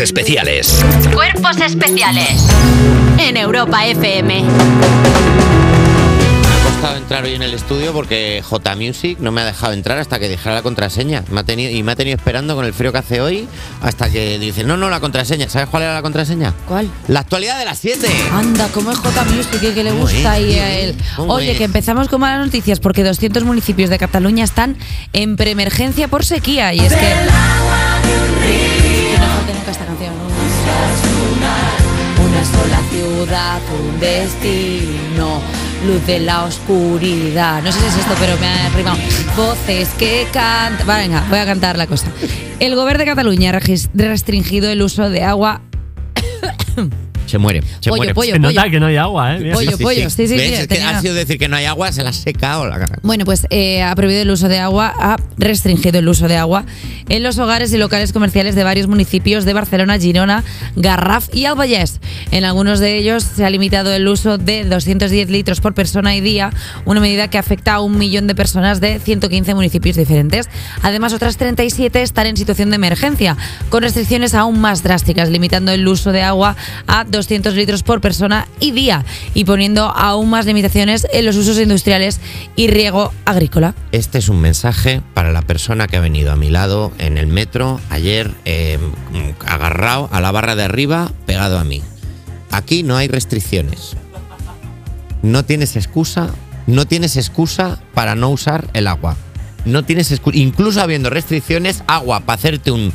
Especiales. Cuerpos especiales en Europa FM. Me ha costado entrar hoy en el estudio porque J Music no me ha dejado entrar hasta que dijera la contraseña. Me ha tenido, y me ha tenido esperando con el frío que hace hoy hasta que dice, no, no, la contraseña. ¿Sabes cuál era la contraseña? ¿Cuál? La actualidad de las 7. Anda, ¿cómo es J Music que, que le ¿Cómo gusta y a él? ¿Cómo Oye, es? que empezamos con malas noticias porque 200 municipios de Cataluña están en preemergencia por sequía y es que... un destino, luz de la oscuridad. No sé si es esto, pero me ha rimado. Voces que cantan. venga, voy a cantar la cosa. El gobierno de Cataluña ha restringido el uso de agua. Se muere. Se Pollo, muere. pollo, Se nota que no hay agua, ¿eh? Mira. Pollo, pollo, sí, sí, sí, que tenía- ha sido decir que no hay agua, se la ha secado la cara. Bueno, pues eh, ha prohibido el uso de agua, ha restringido el uso de agua en los hogares y locales comerciales de varios municipios de Barcelona, Girona, Garraf y Albayés. En algunos de ellos se ha limitado el uso de 210 litros por persona y día, una medida que afecta a un millón de personas de 115 municipios diferentes. Además, otras 37 están en situación de emergencia, con restricciones aún más drásticas, limitando el uso de agua a 200 litros por persona y día y poniendo aún más limitaciones en los usos industriales y riego agrícola. Este es un mensaje para la persona que ha venido a mi lado en el metro ayer, eh, agarrado a la barra de arriba, pegado a mí. Aquí no hay restricciones. No tienes excusa, no tienes excusa para no usar el agua. No tienes excusa, incluso habiendo restricciones, agua para hacerte un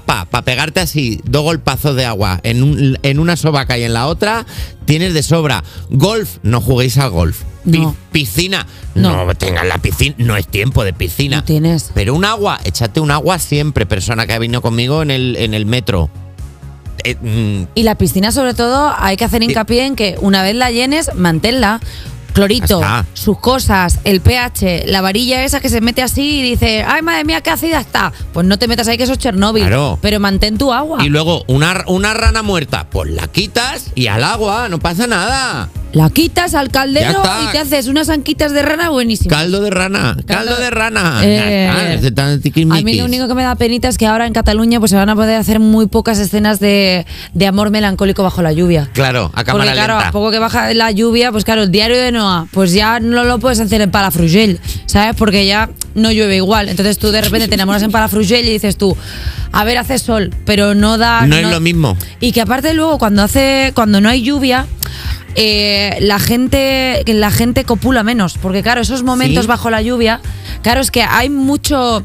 papá, para pegarte así dos golpazos de agua en, un- en una sobaca y en la otra, tienes de sobra. Golf, no juguéis al golf. No. piscina, No. no, tengas la piscina, no es tiempo de piscina. No tienes. Pero un agua, échate un agua siempre, persona que ha venido conmigo en el, en el metro. Eh, mm, Y la piscina, sobre todo, hay que hacer hincapié en que una vez la llenes, manténla. Clorito, sus cosas, el pH, la varilla esa que se mete así y dice, ay madre mía, qué ácida está. Pues no te metas ahí que eso es Chernóbil. Claro. Pero mantén tu agua. y luego una, una rana muerta, pues la quitas y al agua, no pasa nada. La quitas al caldero y te haces unas anquitas de rana buenísimas. Caldo de rana, caldo, de rana. Eh, A mí lo único que me da penita es que ahora en Cataluña pues se van a poder hacer muy pocas escenas de, de amor melancólico bajo la lluvia. Claro, a cámara Porque claro, lenta. a poco que baja la lluvia, pues claro, el diario de Noah, pues ya no lo puedes hacer en Palafrugell, ¿sabes? Porque ya no llueve igual. Entonces tú de repente te enamoras en Palafrugell y dices tú, a ver, hace sol, pero no da... No es lo mismo. Y que aparte luego cuando hace, cuando no hay lluvia, eh, la gente, la gente copula menos, porque claro, esos momentos Sí. bajo la lluvia, claro, es que hay mucho,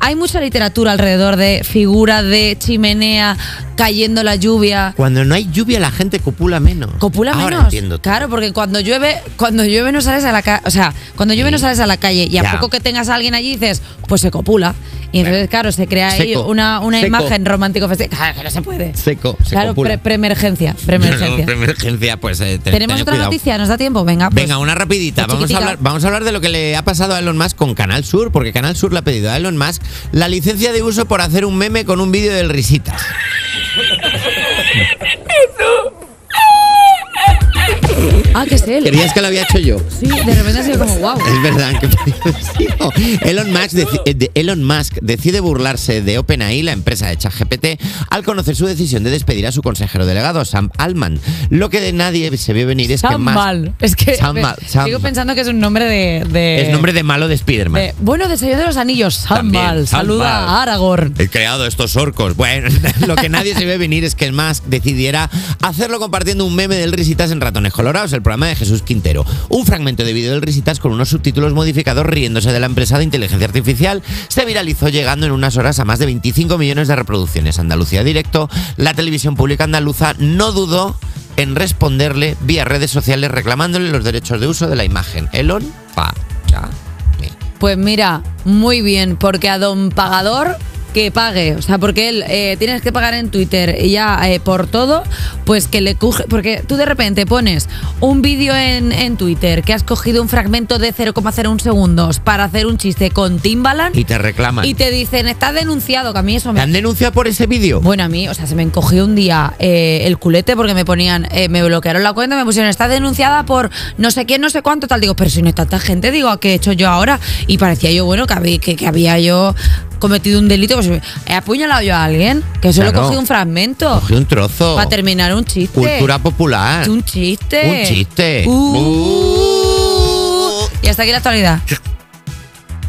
hay mucha literatura alrededor de figura de chimenea cayendo la lluvia. Cuando no hay lluvia la gente copula menos. Copula Ahora menos. entiendo. Claro, porque cuando llueve, cuando llueve no sales a la calle, o sea, cuando llueve no sales a la calle y a Ya. poco que tengas a alguien allí dices, pues se copula. Y entonces, claro, se crea ahí Seco. una, una Seco. imagen romántico festiva. Claro, que no se puede. Seco, se claro, copula. pre- preemergencia, preemergencia. Preemergencia, pues eh, te- Tenemos otra cuidado. noticia, ¿nos da tiempo? Venga, pues, Venga, una rapidita. Vamos a, hablar, vamos a hablar de lo que le ha pasado a Elon Musk con Canal Sur, porque Canal Sur le ha pedido a Elon Musk la licencia de uso por hacer un meme con un vídeo del Risitas. Ah, que es él. ¿Querías que lo había hecho yo? Sí, de repente ha sido como wow. Es verdad que Elon Musk, eh, de- Elon Musk decide burlarse de OpenAI, la empresa de ChatGPT, al conocer su decisión de despedir a su consejero delegado, Sam Altman. Lo que de nadie se vio venir es que Sam Musk... Mal. Es que Sam Mal, Sam sigo pensando que es un nombre de. de- Es nombre de malo de Spiderman. de- bueno, de Señor de los Anillos. Sam También, Mal. Sam Saluda Mal. a Aragorn. He creado estos orcos. Bueno, lo que nadie se ve venir es que el Musk decidiera hacerlo compartiendo un meme del Risitas en Ratones Colorados, el de Jesús Quintero. Un fragmento de vídeo del Risitas con unos subtítulos modificados riéndose de la empresa de inteligencia artificial se viralizó llegando en unas horas a más de 25 millones de reproducciones. Andalucía Directo, la televisión pública andaluza no dudó en responderle vía redes sociales reclamándole los derechos de uso de la imagen. Elon, pa, ya, me. Pues mira, muy bien, porque a don pagador que pague, o sea, porque él eh, tienes que pagar en Twitter y ya eh, por todo, pues que le coge, porque tú de repente pones un vídeo en, en Twitter que has cogido un fragmento de 0,01 segundos para hacer un chiste con Timbaland Y te reclaman. y te dicen, estás denunciado, que a mí eso ¿Te me... han denunciado por ese vídeo? Bueno, a mí, o sea, se me encogió un día eh, el culete porque me ponían, eh, me bloquearon la cuenta, me pusieron, está denunciada por no sé quién, no sé cuánto, tal. Digo, pero si no hay tanta gente, digo, ¿qué he hecho yo ahora? Y parecía yo, bueno, que había, que, que había yo cometido un delito, pues he apuñalado yo a alguien, que solo Claro. cogí un fragmento. Cogí un trozo. Para terminar un chiste. Cultura popular. Un chiste. Un chiste. Uh. Y hasta aquí la actualidad.